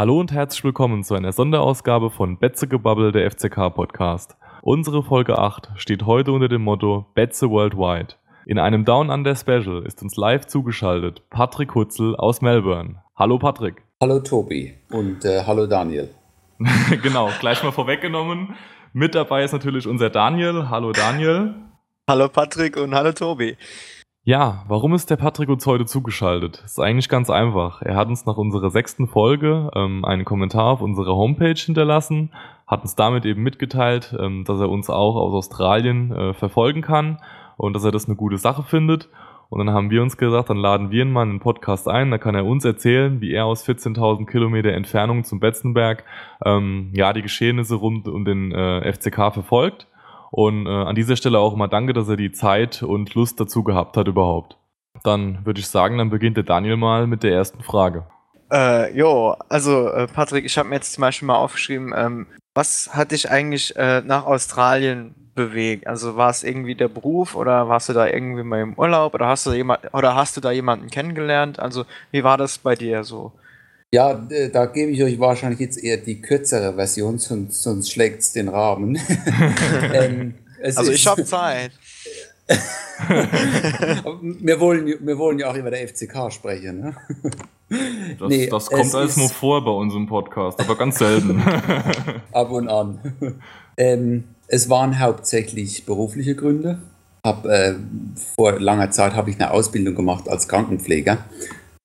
Hallo und herzlich willkommen zu einer Sonderausgabe von Betzegebabbel, der FCK Podcast. Unsere Folge 8 steht heute unter dem Motto Betze Worldwide. In einem Down Under Special ist uns live zugeschaltet Patrick Hutzel aus Melbourne. Hallo Patrick. Hallo Tobi und äh, hallo Daniel. genau, gleich mal vorweggenommen. Mit dabei ist natürlich unser Daniel. Hallo Daniel. Hallo Patrick und hallo Tobi. Ja, warum ist der Patrick uns heute zugeschaltet? Ist eigentlich ganz einfach. Er hat uns nach unserer sechsten Folge ähm, einen Kommentar auf unserer Homepage hinterlassen, hat uns damit eben mitgeteilt, ähm, dass er uns auch aus Australien äh, verfolgen kann und dass er das eine gute Sache findet. Und dann haben wir uns gesagt, dann laden wir ihn mal in den Podcast ein, da kann er uns erzählen, wie er aus 14.000 Kilometer Entfernung zum Betzenberg ähm, ja die Geschehnisse rund um den äh, FCK verfolgt. Und äh, an dieser Stelle auch mal danke, dass er die Zeit und Lust dazu gehabt hat überhaupt. Dann würde ich sagen, dann beginnt der Daniel mal mit der ersten Frage. Äh, jo, also äh, Patrick, ich habe mir jetzt zum Beispiel mal aufgeschrieben, ähm, was hat dich eigentlich äh, nach Australien bewegt? Also war es irgendwie der Beruf oder warst du da irgendwie mal im Urlaub oder hast du da jemand oder hast du da jemanden kennengelernt? Also wie war das bei dir so? Ja, da gebe ich euch wahrscheinlich jetzt eher die kürzere Version, sonst, sonst schlägt es den Rahmen. ähm, also ich habe Zeit. wir, wollen, wir wollen ja auch über der FCK sprechen. Ne? Das, nee, das kommt alles nur vor bei unserem Podcast, aber ganz selten. Ab und an. Ähm, es waren hauptsächlich berufliche Gründe. Hab, äh, vor langer Zeit habe ich eine Ausbildung gemacht als Krankenpfleger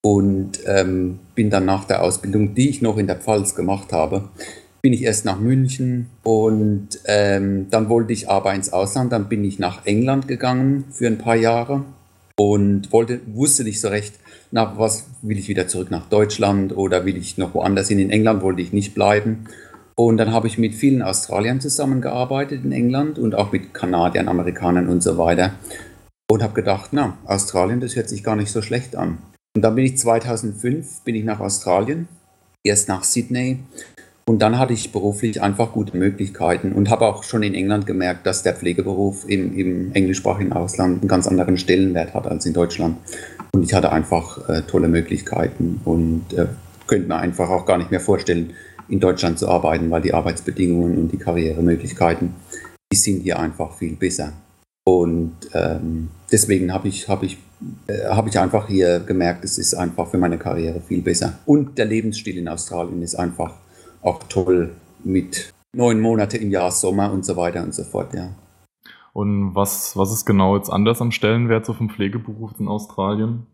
und ähm, bin dann nach der Ausbildung, die ich noch in der Pfalz gemacht habe, bin ich erst nach München und ähm, dann wollte ich aber ins Ausland. Dann bin ich nach England gegangen für ein paar Jahre und wollte, wusste nicht so recht, nach was will ich wieder zurück nach Deutschland oder will ich noch woanders hin. In England wollte ich nicht bleiben. Und dann habe ich mit vielen Australiern zusammengearbeitet in England und auch mit Kanadiern, Amerikanern und so weiter. Und habe gedacht, na, Australien, das hört sich gar nicht so schlecht an. Und dann bin ich 2005 bin ich nach Australien, erst nach Sydney. Und dann hatte ich beruflich einfach gute Möglichkeiten und habe auch schon in England gemerkt, dass der Pflegeberuf im, im englischsprachigen Ausland einen ganz anderen Stellenwert hat als in Deutschland. Und ich hatte einfach äh, tolle Möglichkeiten und äh, könnte mir einfach auch gar nicht mehr vorstellen, in Deutschland zu arbeiten, weil die Arbeitsbedingungen und die Karrieremöglichkeiten, die sind hier einfach viel besser. Und ähm, deswegen habe ich, hab ich, äh, hab ich einfach hier gemerkt, es ist einfach für meine Karriere viel besser. Und der Lebensstil in Australien ist einfach auch toll mit neun Monate im Jahr Sommer und so weiter und so fort, ja. Und was, was ist genau jetzt anders am Stellenwert so vom Pflegeberuf in Australien?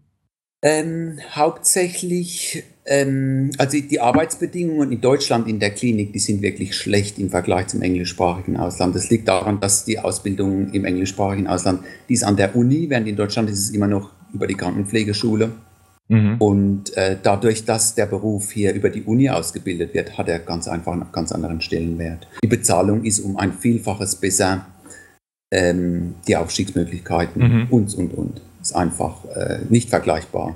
Ähm, hauptsächlich, ähm, also die Arbeitsbedingungen in Deutschland in der Klinik, die sind wirklich schlecht im Vergleich zum englischsprachigen Ausland. Das liegt daran, dass die Ausbildung im englischsprachigen Ausland, die ist an der Uni, während in Deutschland ist es immer noch über die Krankenpflegeschule. Mhm. Und äh, dadurch, dass der Beruf hier über die Uni ausgebildet wird, hat er ganz einfach einen ganz anderen Stellenwert. Die Bezahlung ist um ein Vielfaches besser, ähm, die Aufstiegsmöglichkeiten mhm. und, und, und ist einfach äh, nicht vergleichbar.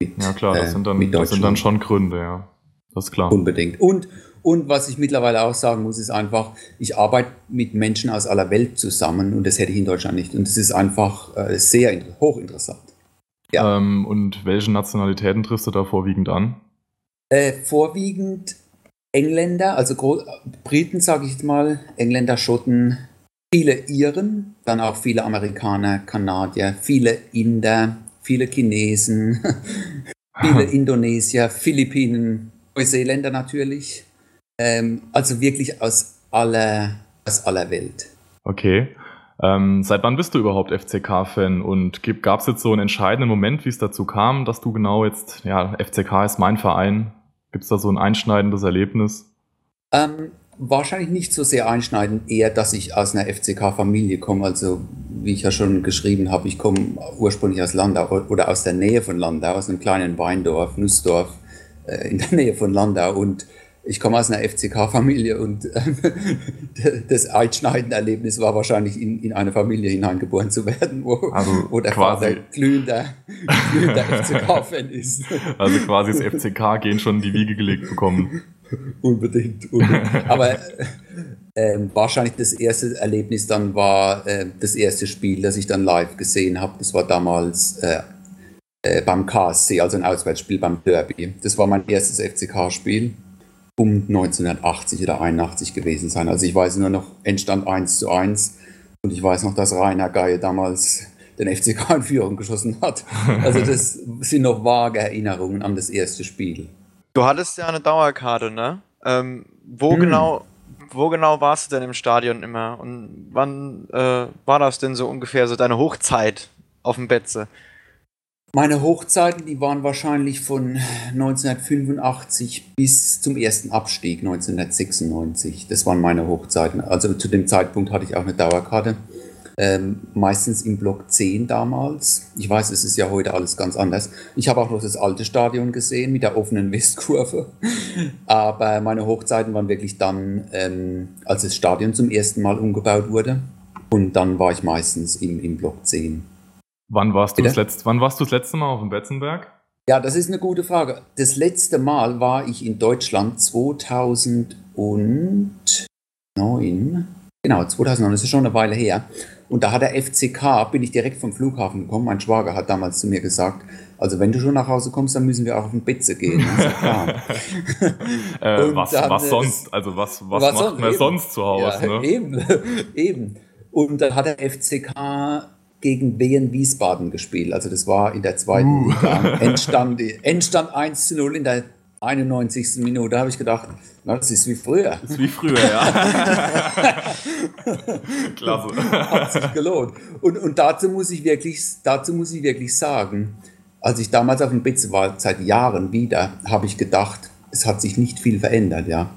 Mit, ja klar, das, äh, sind dann, das sind dann schon Gründe, ja. Das ist klar. Unbedingt. Und, und was ich mittlerweile auch sagen muss, ist einfach, ich arbeite mit Menschen aus aller Welt zusammen und das hätte ich in Deutschland nicht. Und das ist einfach äh, sehr hochinteressant. Ja. Ähm, und welche Nationalitäten triffst du da vorwiegend an? Äh, vorwiegend Engländer, also Gro Briten, sage ich jetzt mal, Engländer, Schotten, viele Iren, dann auch viele Amerikaner, Kanadier, viele Inder, viele Chinesen, viele Indonesier, Philippinen, Neuseeländer natürlich. Ähm, also wirklich aus aller, aus aller Welt. Okay. Ähm, seit wann bist du überhaupt FCK-Fan und gab es jetzt so einen entscheidenden Moment, wie es dazu kam, dass du genau jetzt, ja, FCK ist mein Verein? Gibt es da so ein einschneidendes Erlebnis? Ähm, wahrscheinlich nicht so sehr einschneidend, eher, dass ich aus einer FCK-Familie komme. Also, wie ich ja schon geschrieben habe, ich komme ursprünglich aus Landau oder aus der Nähe von Landau, aus einem kleinen Weindorf, Nussdorf äh, in der Nähe von Landau. Und ich komme aus einer FCK-Familie und äh, das einschneidende Erlebnis war wahrscheinlich in, in eine Familie hineingeboren zu werden, wo, also wo der quasi Vater glühender, glühender FCK-Fan ist. Also quasi das FCK gehen schon in die Wiege gelegt bekommen. unbedingt, unbedingt. Aber äh, wahrscheinlich das erste Erlebnis dann war äh, das erste Spiel, das ich dann live gesehen habe. Das war damals äh, äh beim KSC, also ein Auswärtsspiel beim Derby. Das war mein erstes FCK-Spiel. um 1980 oder 81 gewesen sein. Also ich weiß nur noch, Endstand 1 zu 1 und ich weiß noch, dass Rainer Geier damals den FCK in Führung geschossen hat. Also das sind noch vage Erinnerungen an das erste Spiel. Du hattest ja eine Dauerkarte, ne? Ähm, wo hm. genau wo genau warst du denn im Stadion immer? Und wann äh, war das denn so ungefähr so deine Hochzeit auf dem Betze? Meine Hochzeiten, die waren wahrscheinlich von 1985 bis zum ersten Abstieg 1996. Das waren meine Hochzeiten. Also zu dem Zeitpunkt hatte ich auch eine Dauerkarte. Ähm, meistens im Block 10 damals. Ich weiß, es ist ja heute alles ganz anders. Ich habe auch noch das alte Stadion gesehen mit der offenen Westkurve. Aber meine Hochzeiten waren wirklich dann, ähm, als das Stadion zum ersten Mal umgebaut wurde. Und dann war ich meistens im, im Block 10. Wann warst, du das letzte, wann warst du das letzte Mal auf dem Betzenberg? Ja, das ist eine gute Frage. Das letzte Mal war ich in Deutschland 2009. Genau, 2009, das ist schon eine Weile her. Und da hat der FCK, bin ich direkt vom Flughafen gekommen. Mein Schwager hat damals zu mir gesagt, also wenn du schon nach Hause kommst, dann müssen wir auch auf den Betze gehen. Äh, was, dann, was sonst? Also was, was, was macht man sonst zu Hause? Ja, ne? Eben, eben. Und dann hat der FCK gegen Wien Wiesbaden gespielt. Also das war in der zweiten uh. Liga. Endstand, Endstand 1 zu 0 in der 91. Minute. Da habe ich gedacht, na, das ist wie früher. Das ist wie früher, ja. Klasse. Hat sich gelohnt. Und, und dazu, muss ich wirklich, dazu muss ich wirklich sagen, als ich damals auf dem Bitze war, seit Jahren wieder, habe ich gedacht, es hat sich nicht viel verändert, ja.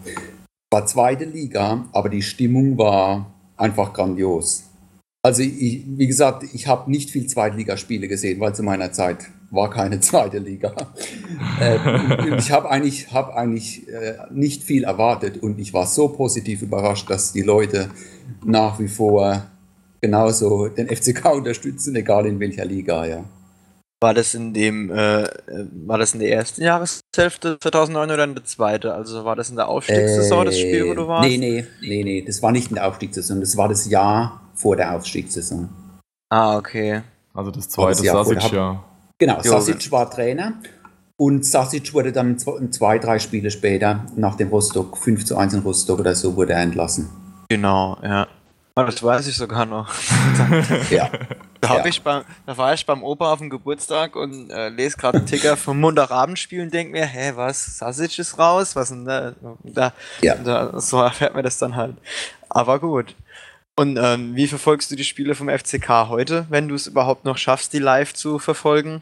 War zweite Liga, aber die Stimmung war einfach grandios. Also ich, wie gesagt, ich habe nicht viel Zweitligaspiele gesehen, weil zu meiner Zeit war keine zweite Liga. äh, ich habe eigentlich, hab eigentlich äh, nicht viel erwartet und ich war so positiv überrascht, dass die Leute nach wie vor genauso den FCK unterstützen, egal in welcher Liga, ja. War das in dem, äh, war das in der ersten Jahreshälfte 2009 oder in der zweiten? Also war das in der Aufstiegssaison das Spiel, wo du warst? Nee, nee, nee, nee, das war nicht in der Aufstiegssaison, das war das Jahr vor der Aufstiegssaison. Ah, okay. Also das zweite Sasic-Jahr. Genau, Sasic war Trainer und Sasic wurde dann zwei, drei Spiele später, nach dem Rostock, 5 zu 1 in Rostock oder so, wurde er entlassen. Genau, ja. Ah, das weiß ich sogar noch. ja. Da, ja. Ich beim, da war ich beim Opa auf dem Geburtstag und äh, lese gerade einen Ticker vom Montagabendspiel und denke mir, hä, was? Sasic ist raus? Was denn da? da, ja. da so erfährt man das dann halt. Aber gut. Und ähm, wie verfolgst du die Spiele vom FCK heute, wenn du es überhaupt noch schaffst, die live zu verfolgen?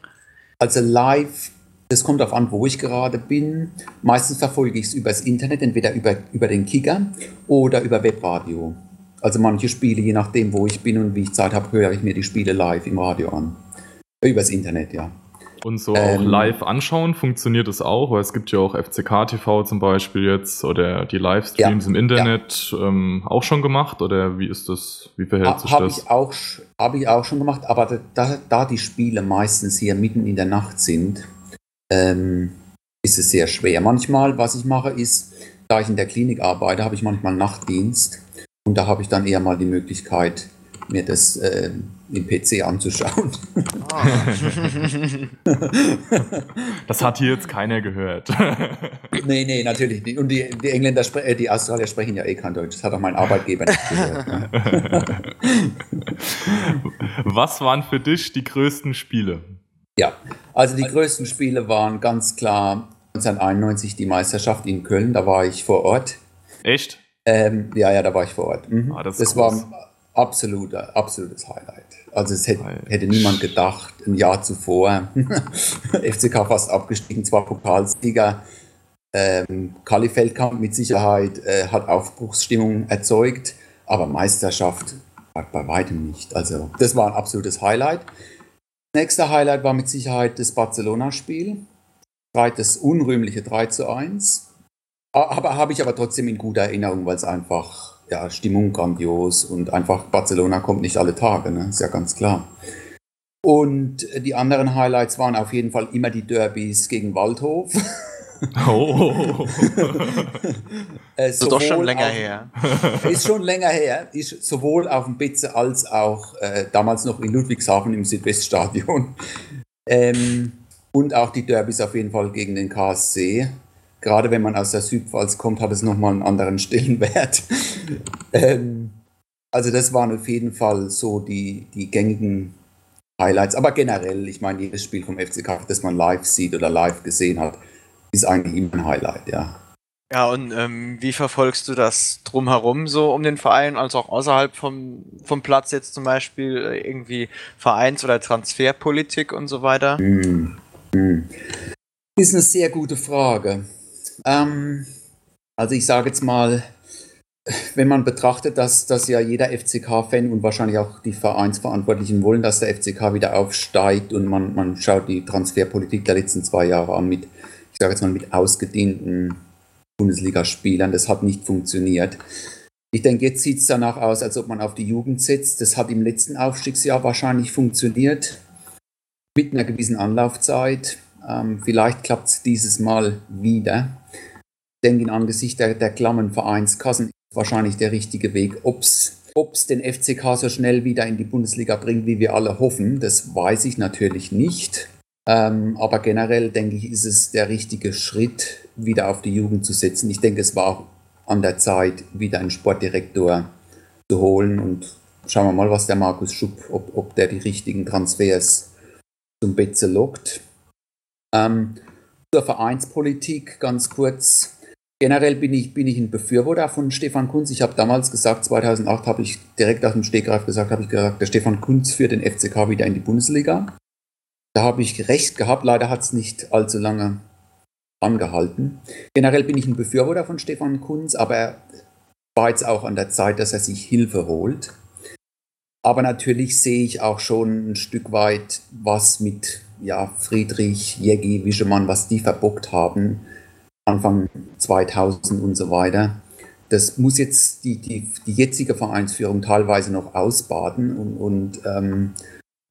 Also live, das kommt darauf an, wo ich gerade bin. Meistens verfolge ich es übers Internet, entweder über, über den Kicker oder über Webradio. Also manche Spiele, je nachdem, wo ich bin und wie ich Zeit habe, höre ich mir die Spiele live im Radio an. Übers Internet, ja. Und so ähm, auch live anschauen, funktioniert es auch? Weil es gibt ja auch FCK TV zum Beispiel jetzt oder die Livestreams ja, im Internet ja. ähm, auch schon gemacht oder wie ist das, wie verhält sich hab das? Ich Habe ich auch schon gemacht, aber da, da die Spiele meistens hier mitten in der Nacht sind, ähm, ist es sehr schwer. Manchmal, was ich mache, ist, da ich in der Klinik arbeite, habe ich manchmal Nachtdienst und da habe ich dann eher mal die Möglichkeit, mir das äh, im PC anzuschauen. Ah. das hat hier jetzt keiner gehört. nee, nee, natürlich nicht. Und die, die Engländer, äh, die Australier sprechen ja eh kein Deutsch. Das hat auch mein Arbeitgeber nicht gehört. Ne? Was waren für dich die größten Spiele? Ja, also die größten Spiele waren ganz klar 1991 die Meisterschaft in Köln. Da war ich vor Ort. Echt? Ähm, ja, ja, da war ich vor Ort. Mhm. Ah, das, das war absoluter, absolutes Highlight. Also es hätte, hätte niemand gedacht, ein Jahr zuvor, FCK fast abgestiegen, zwar Pokalsieger, ähm, Kali Feldkamp mit Sicherheit äh, hat Aufbruchsstimmung erzeugt, aber Meisterschaft bei weitem nicht. Also das war ein absolutes Highlight. Nächster Highlight war mit Sicherheit das Barcelona-Spiel. Das unrühmliche 3 zu 1. Aber habe ich aber trotzdem in guter Erinnerung, weil es einfach ja, Stimmung grandios und einfach Barcelona kommt nicht alle Tage, ne? ist ja ganz klar. Und die anderen Highlights waren auf jeden Fall immer die Derbys gegen Waldhof. Oh. äh, ist doch schon länger auf, her. Ist schon länger her. Ist sowohl auf dem Bitze als auch äh, damals noch in Ludwigshafen im Südweststadion. Ähm, und auch die Derbys auf jeden Fall gegen den KSC. Gerade wenn man aus der Südpfalz kommt, hat es nochmal einen anderen Stellenwert. ähm, also das waren auf jeden Fall so die, die gängigen Highlights. Aber generell, ich meine, jedes Spiel vom FCK, das man live sieht oder live gesehen hat, ist eigentlich immer ein Highlight, ja. Ja, und ähm, wie verfolgst du das drumherum so um den Verein, also auch außerhalb vom, vom Platz jetzt zum Beispiel äh, irgendwie Vereins- oder Transferpolitik und so weiter? Hm, hm. Ist eine sehr gute Frage. Ähm, also ich sage jetzt mal, wenn man betrachtet, dass, dass ja jeder FCK-Fan und wahrscheinlich auch die Vereinsverantwortlichen wollen, dass der FCK wieder aufsteigt und man, man schaut die Transferpolitik der letzten zwei Jahre an mit, ich sage jetzt mal, mit ausgedehnten Bundesligaspielern. Das hat nicht funktioniert. Ich denke, jetzt sieht es danach aus, als ob man auf die Jugend setzt. Das hat im letzten Aufstiegsjahr wahrscheinlich funktioniert, mit einer gewissen Anlaufzeit. Ähm, vielleicht klappt es dieses Mal wieder. Denke, in Angesicht der, der klammen Vereinskassen ist wahrscheinlich der richtige Weg. Ob es den FCK so schnell wieder in die Bundesliga bringt, wie wir alle hoffen, das weiß ich natürlich nicht. Ähm, aber generell denke ich, ist es der richtige Schritt, wieder auf die Jugend zu setzen. Ich denke, es war an der Zeit, wieder einen Sportdirektor zu holen. Und schauen wir mal, was der Markus Schupp, ob, ob der die richtigen Transfers zum Betze lockt. Ähm, zur Vereinspolitik ganz kurz. Generell bin ich, bin ich ein Befürworter von Stefan Kunz. Ich habe damals gesagt, 2008 habe ich direkt aus dem Stegreif gesagt, habe ich gesagt, der Stefan Kunz führt den FCK wieder in die Bundesliga. Da habe ich recht gehabt, leider hat es nicht allzu lange angehalten. Generell bin ich ein Befürworter von Stefan Kunz, aber er war jetzt auch an der Zeit, dass er sich Hilfe holt. Aber natürlich sehe ich auch schon ein Stück weit, was mit ja, Friedrich, Jeggi, Wischemann, was die verbockt haben, Anfang 2000 und so weiter. Das muss jetzt die, die, die jetzige Vereinsführung teilweise noch ausbaden und, und ähm,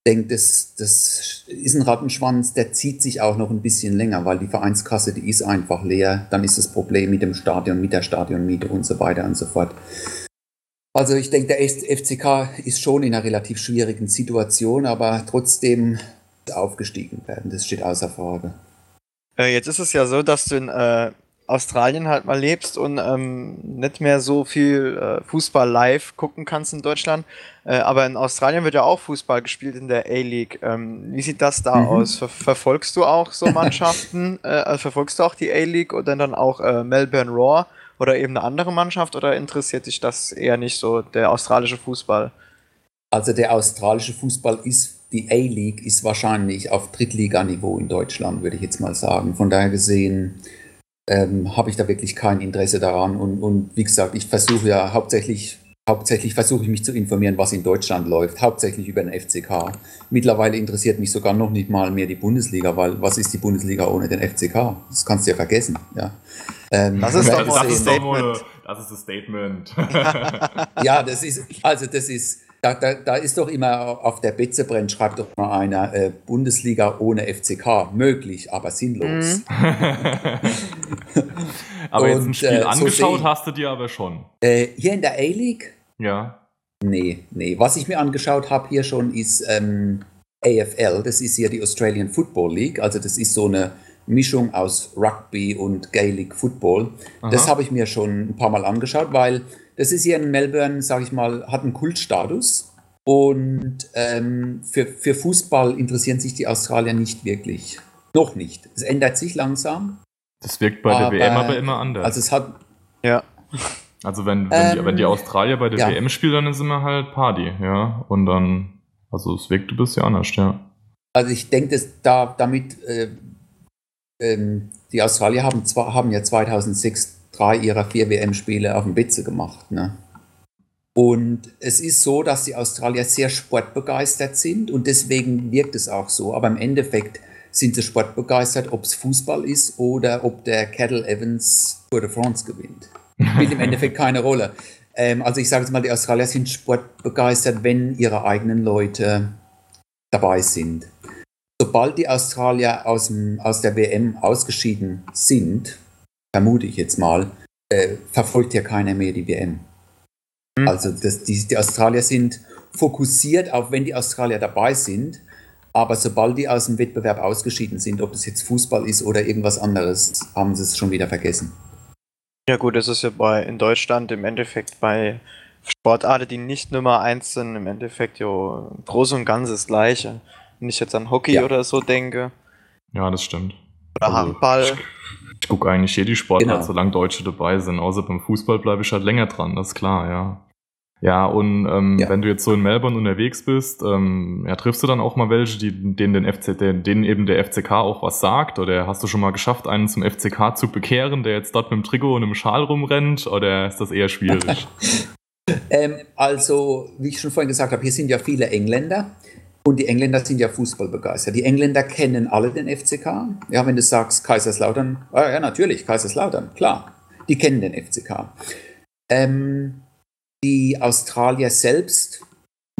denke, das, das ist ein Rattenschwanz, der zieht sich auch noch ein bisschen länger, weil die Vereinskasse, die ist einfach leer. Dann ist das Problem mit dem Stadion, mit der Stadionmiete und so weiter und so fort. Also ich denke, der FCK ist schon in einer relativ schwierigen Situation, aber trotzdem aufgestiegen werden. Das steht außer Frage. Äh, jetzt ist es ja so, dass du in äh, Australien halt mal lebst und ähm, nicht mehr so viel äh, Fußball live gucken kannst in Deutschland. Äh, aber in Australien wird ja auch Fußball gespielt in der A-League. Ähm, wie sieht das da mhm. aus? Ver verfolgst du auch so Mannschaften? Äh, also verfolgst du auch die A-League oder dann auch Melbourne Raw oder eben eine andere Mannschaft oder interessiert dich das eher nicht so, der australische Fußball? Also der australische Fußball ist, die A-League ist wahrscheinlich auf Drittliganiveau in Deutschland, würde ich jetzt mal sagen. Von daher gesehen ähm, habe ich da wirklich kein Interesse daran. Und, und wie gesagt, ich versuche ja hauptsächlich, hauptsächlich versuche ich mich zu informieren, was in Deutschland läuft, hauptsächlich über den FCK. Mittlerweile interessiert mich sogar noch nicht mal mehr die Bundesliga, weil was ist die Bundesliga ohne den FCK? Das kannst du ja vergessen. Ja. Ähm, das ist doch das, das, ist Statement. das ist das Statement. ja, das ist, also das ist, da, da, da, ist doch immer auf der Betze brennt, schreibt doch mal einer äh, Bundesliga ohne FCK. Möglich, aber sinnlos. Mhm. aber Und, jetzt ein Spiel äh, angeschaut so hast du dir aber schon. Äh, hier in der A-League? Ja. Nee, nee. Was ich mir angeschaut habe hier schon ist ähm, AFL. Das ist hier die Australian Football League. Also das ist so eine Mischung aus Rugby und Gaelic Football. Aha. Das habe ich mir schon ein paar Mal angeschaut, weil das ist hier in Melbourne, sage ich mal, hat einen Kultstatus. Und ähm, für, für Fußball interessieren sich die Australier nicht wirklich. Noch nicht. Es ändert sich langsam. Das wirkt bei aber, der WM aber immer anders. Also es hat. Ja. Also wenn, wenn, ähm, die, wenn die Australier bei der ja. WM spielen, dann ist immer halt Party, ja. Und dann, also es wirkt ein bisschen anders, ja. Also ich denke, dass da damit äh, ähm, die Australier haben zwar haben ja 2006 drei ihrer vier WM-Spiele auf dem Betze gemacht. Ne? Und es ist so, dass die Australier sehr sportbegeistert sind und deswegen wirkt es auch so. Aber im Endeffekt sind sie sportbegeistert, ob es Fußball ist oder ob der Cattle Evans Tour de France gewinnt. Spielt im Endeffekt keine Rolle. Ähm, also ich sage jetzt mal, die Australier sind sportbegeistert, wenn ihre eigenen Leute dabei sind. Sobald die Australier aus, dem, aus der WM ausgeschieden sind, vermute ich jetzt mal, äh, verfolgt ja keiner mehr die WM. Mhm. Also das, die, die Australier sind fokussiert, auch wenn die Australier dabei sind, Aber sobald die aus dem Wettbewerb ausgeschieden sind, ob es jetzt Fußball ist oder irgendwas anderes, haben sie es schon wieder vergessen. Ja gut, das ist ja bei in Deutschland im Endeffekt bei Sportarten, die nicht Nummer eins sind, im Endeffekt ja groß und ganz das gleiche. Wenn ich jetzt an Hockey ja. oder so denke. Ja, das stimmt. Oder also, Handball. Ich, gucke eigentlich jede Sportart, genau. solange Deutsche dabei sind. Außer beim Fußball bleibe ich halt länger dran, das ist klar, ja. Ja, und ähm, ja. wenn du jetzt so in Melbourne unterwegs bist, ähm, ja, triffst du dann auch mal welche, die, denen, den FC, denen eben der FCK auch was sagt? Oder hast du schon mal geschafft, einen zum FCK zu bekehren, der jetzt dort mit dem Trikot und einem Schal rumrennt? Oder ist das eher schwierig? ähm, also, wie ich schon vorhin gesagt habe, hier sind ja viele Engländer. Und die Engländer sind ja Fußballbegeistert. Die Engländer kennen alle den FCK. Ja, wenn du sagst Kaiserslautern, ah, ja, natürlich, Kaiserslautern, klar. Die kennen den FCK. Ähm, die Australier selbst,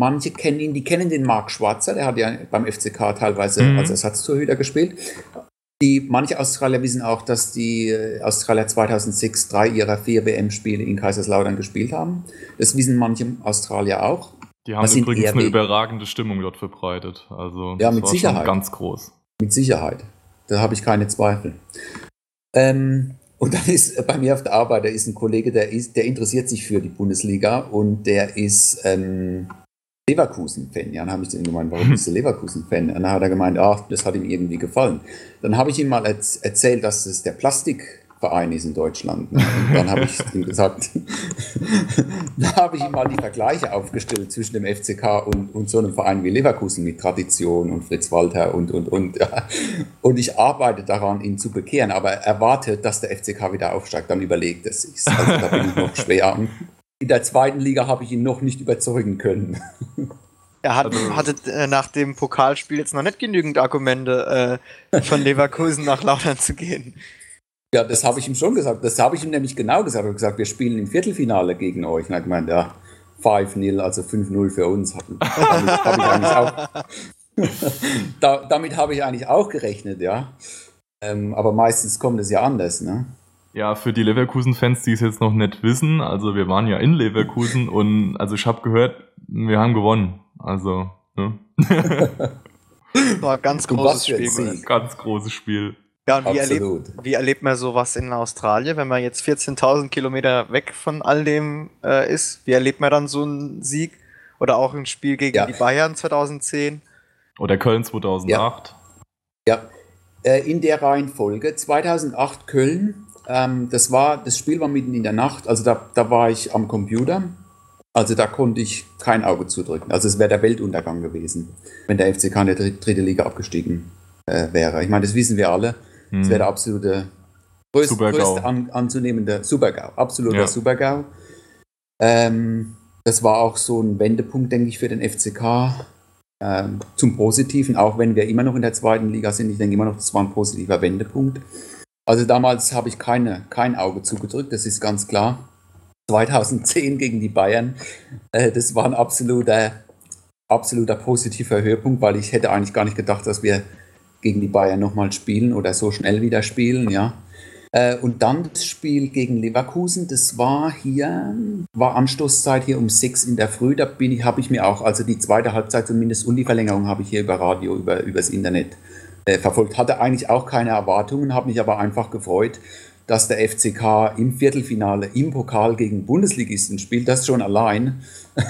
manche kennen ihn, die kennen den Marc Schwarzer, der hat ja beim FCK teilweise mhm. als Ersatztorhüter gespielt. Die, manche Australier wissen auch, dass die äh, Australier 2006 drei ihrer vier WM-Spiele in Kaiserslautern gespielt haben. Das wissen manche Australier auch. Die haben übrigens eine überragende Stimmung dort verbreitet. Also ja, mit Sicherheit. ganz groß. Mit Sicherheit. Da habe ich keine Zweifel. Ähm, und dann ist bei mir auf der Arbeit, da ist ein Kollege, der, ist, der interessiert sich für die Bundesliga und der ist ähm, Leverkusen-Fan. Ja, dann habe ich zu ihm gemeint, warum bist du Leverkusen-Fan? Und dann hat er gemeint, ach, das hat ihm irgendwie gefallen. Dann habe ich ihm mal erzählt, dass es der Plastik Verein ist in Deutschland. Ne? Und dann habe ich ihm gesagt, da habe ich ihm mal die Vergleiche aufgestellt zwischen dem FCK und, und so einem Verein wie Leverkusen mit Tradition und Fritz Walter und, und, und. Ja. Und ich arbeite daran, ihn zu bekehren, aber erwartet, dass der FCK wieder aufsteigt, dann überlegt es sich. Also da bin ich noch schwer. In der zweiten Liga habe ich ihn noch nicht überzeugen können. Er hat, also, hatte äh, nach dem Pokalspiel jetzt noch nicht genügend Argumente, äh, von Leverkusen nach Lautern zu gehen. Ja, das habe ich ihm schon gesagt. Das habe ich ihm nämlich genau gesagt. Ich habe gesagt, wir spielen im Viertelfinale gegen euch. Und er hat gemeint, ja, 5-0, also 5-0 für uns. Damit habe ich eigentlich auch, da, damit habe ich eigentlich auch gerechnet, ja. Ähm, aber meistens kommt es ja anders, ne? Ja, für die Leverkusen-Fans, die es jetzt noch nicht wissen, also wir waren ja in Leverkusen und also ich habe gehört, wir haben gewonnen. Also, ne? War ein ganz großes Spiel. Ganz großes Spiel. Ja, und wie erlebt, wie erlebt, man sowas in Australien, wenn man jetzt 14.000 Kilometer weg von all dem äh, ist? Wie erlebt man dann so einen Sieg? Oder auch ein Spiel gegen ja. die Bayern 2010? Oder Köln 2008? Ja, ja. Äh, in der Reihenfolge. 2008 Köln, ähm, das, war, das Spiel war mitten in der Nacht, also da, da war ich am Computer. Also da konnte ich kein Auge zudrücken. Also es wäre der Weltuntergang gewesen, wenn der FCK in der dritte Liga abgestiegen äh, wäre. Ich meine, das wissen wir alle. Das wäre der absolute größte, größte an, anzunehmende Supergau. Absoluter ja. Supergau. Ähm, das war auch so ein Wendepunkt, denke ich, für den FCK. Ähm, zum Positiven, auch wenn wir immer noch in der zweiten Liga sind. Ich denke immer noch, das war ein positiver Wendepunkt. Also damals habe ich keine, kein Auge zugedrückt, das ist ganz klar. 2010 gegen die Bayern, äh, das war ein absoluter, absoluter positiver Höhepunkt, weil ich hätte eigentlich gar nicht gedacht, dass wir gegen die Bayern nochmal spielen oder so schnell wieder spielen, ja. Äh, und dann das Spiel gegen Leverkusen, das war hier, war Anstoßzeit hier um sechs in der Früh. Da bin ich, habe ich mir auch, also die zweite Halbzeit zumindest und die Verlängerung habe ich hier über Radio, über übers Internet äh, verfolgt. Hatte eigentlich auch keine Erwartungen, habe mich aber einfach gefreut, dass der FCK im Viertelfinale im Pokal gegen Bundesligisten spielt. Das schon allein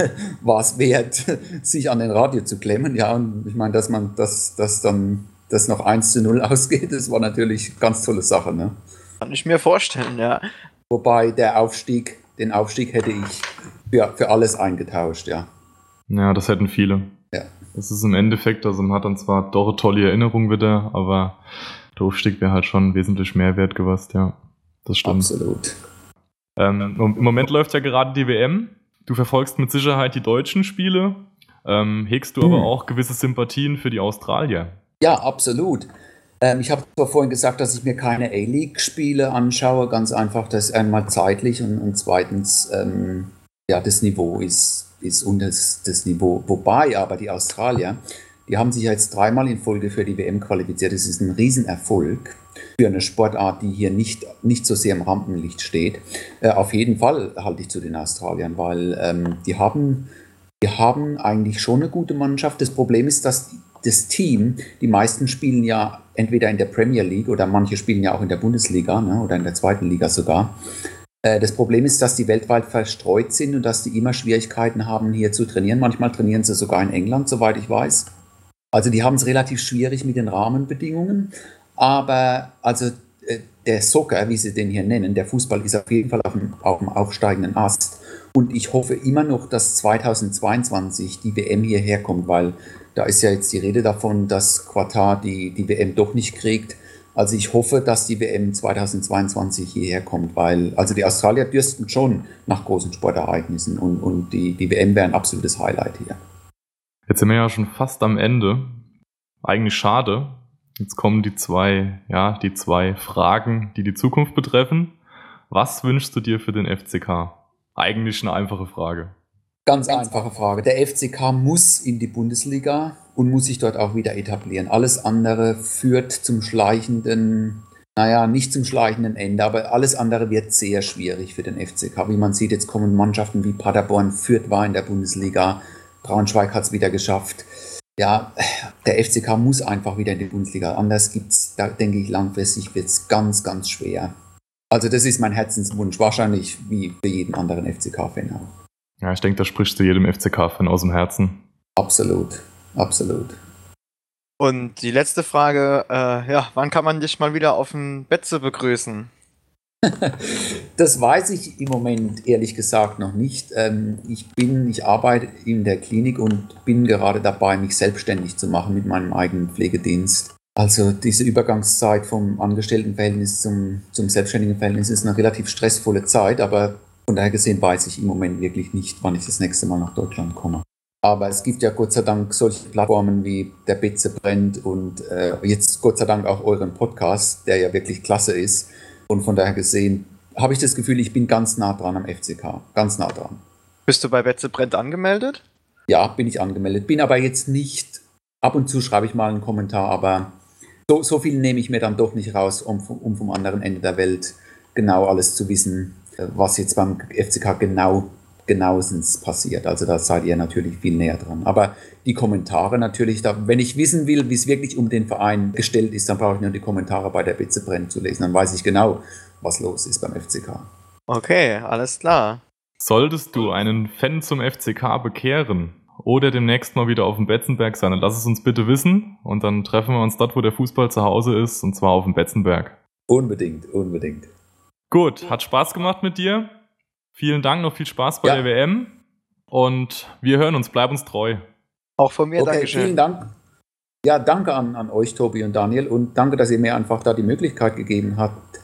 war es wert, sich an den Radio zu klemmen. Ja, und ich meine, dass man das, das dann das noch 1 zu 0 ausgeht, das war natürlich eine ganz tolle Sache. Ne? Kann ich mir vorstellen, ja. Wobei der Aufstieg, den Aufstieg hätte ich für, für alles eingetauscht, ja. Ja, das hätten viele. Ja. Das ist im Endeffekt, also man hat dann zwar doch eine tolle Erinnerung wieder, aber der Aufstieg wäre halt schon wesentlich mehr wert gewesen, ja. Das stimmt. Absolut. Ähm, Im Moment läuft ja gerade die WM. Du verfolgst mit Sicherheit die deutschen Spiele. Ähm, hegst du hm. aber auch gewisse Sympathien für die Australier? Ja, absolut. Ähm, ich habe zwar vorhin gesagt, dass ich mir keine A-League-Spiele anschaue, ganz einfach, das einmal zeitlich und, und zweitens, ähm, ja, das Niveau ist, ist unter das, das Niveau. Wobei aber die Australier, die haben sich jetzt dreimal in Folge für die WM qualifiziert. Das ist ein Riesenerfolg für eine Sportart, die hier nicht, nicht so sehr im Rampenlicht steht. Äh, auf jeden Fall halte ich zu den Australiern, weil ähm, die haben, die haben eigentlich schon eine gute Mannschaft. Das Problem ist, dass die das Team, die meisten spielen ja entweder in der Premier League oder manche spielen ja auch in der Bundesliga ne, oder in der zweiten Liga sogar. Äh, das Problem ist, dass die weltweit verstreut sind und dass die immer Schwierigkeiten haben, hier zu trainieren. Manchmal trainieren sie sogar in England, soweit ich weiß. Also die haben es relativ schwierig mit den Rahmenbedingungen. Aber also äh, der Soccer, wie sie den hier nennen, der Fußball ist auf jeden Fall auf dem, auf dem aufsteigenden Ast. Und ich hoffe immer noch, dass 2022 die WM hierher kommt, weil da ist ja jetzt die Rede davon, dass Qatar die, die WM doch nicht kriegt. Also ich hoffe, dass die WM 2022 hierher kommt, weil also die Australier dürsten schon nach großen Sportereignissen und, und die, die WM wäre ein absolutes Highlight hier. Jetzt sind wir ja schon fast am Ende. Eigentlich schade. Jetzt kommen die zwei, ja, die zwei Fragen, die die Zukunft betreffen. Was wünschst du dir für den FCK? Eigentlich eine einfache Frage. Ganz einfache Frage. Der FCK muss in die Bundesliga und muss sich dort auch wieder etablieren. Alles andere führt zum schleichenden, naja, nicht zum schleichenden Ende, aber alles andere wird sehr schwierig für den FCK. Wie man sieht, jetzt kommen Mannschaften wie Paderborn, Fürth war in der Bundesliga, Braunschweig hat es wieder geschafft. Ja, der FCK muss einfach wieder in die Bundesliga. Anders gibt es, da denke ich, langfristig wird es ganz, ganz schwer. Also das ist mein Herzenswunsch, wahrscheinlich wie für jeden anderen FCK-Fan auch. Ja, ich denke, da sprichst du jedem FCK-Fan aus dem Herzen. Absolut, absolut. Und die letzte Frage, äh, ja, wann kann man dich mal wieder auf dem Betze begrüßen? das weiß ich im Moment ehrlich gesagt noch nicht. Ähm, ich bin, ich arbeite in der Klinik und bin gerade dabei, mich selbstständig zu machen mit meinem eigenen Pflegedienst. Also diese Übergangszeit vom Angestelltenverhältnis zum, zum selbstständigen Verhältnis ist eine relativ stressvolle Zeit, aber von daher gesehen weiß ich im Moment wirklich nicht, wann ich das nächste Mal nach Deutschland komme. Aber es gibt ja Gott sei Dank solche Plattformen wie der Bitze brennt und äh, jetzt Gott sei Dank auch euren Podcast, der ja wirklich klasse ist. Und von daher gesehen habe ich das Gefühl, ich bin ganz nah dran am FCK. Ganz nah dran. Bist du bei Betze brennt angemeldet? Ja, bin ich angemeldet. Bin aber jetzt nicht, ab und zu schreibe ich mal einen Kommentar, aber so, so viel nehme ich mir dann doch nicht raus, um, um vom anderen Ende der Welt genau alles zu wissen, was jetzt beim FCK genau genauestens passiert. Also da seid ihr natürlich viel näher dran. Aber die Kommentare natürlich, da, wenn ich wissen will, wie es wirklich um den Verein gestellt ist, dann brauche ich nur die Kommentare bei der Bitze brennen zu lesen. Dann weiß ich genau, was los ist beim FCK. Okay, alles klar. Solltest du einen Fan zum FCK bekehren oder demnächst mal wieder auf dem Betzenberg sein, dann lass es uns bitte wissen und dann treffen wir uns dort, wo der Fußball zu Hause ist, und zwar auf dem Betzenberg. Unbedingt, unbedingt. Gut, hat Spaß gemacht mit dir. Vielen Dank, noch viel Spaß bei ja. der WM. Und wir hören uns, bleib uns treu. Auch von mir, okay, Dankeschön. Vielen Dank. Ja, danke an, an euch, Tobi und Daniel. Und danke, dass ihr mir einfach da die Möglichkeit gegeben habt,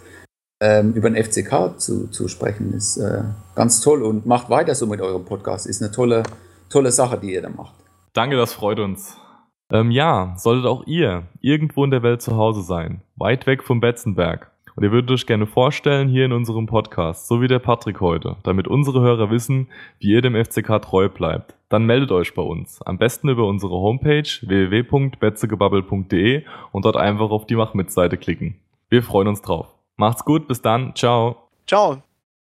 ähm, über den FCK zu, zu sprechen. Ist äh, ganz toll und macht weiter so mit eurem Podcast. Ist eine tolle, tolle Sache, die ihr da macht. Danke, das freut uns. Ähm, ja, solltet auch ihr irgendwo in der Welt zu Hause sein, weit weg vom Betzenberg und ihr würdet euch gerne vorstellen hier in unserem Podcast, so wie der Patrick heute, damit unsere Hörer wissen, wie ihr dem FCK treu bleibt. Dann meldet euch bei uns. Am besten über unsere Homepage www.betzegebabbel.de und dort einfach auf die Mach-Mit-Seite klicken. Wir freuen uns drauf. Macht's gut, bis dann. Ciao. Ciao.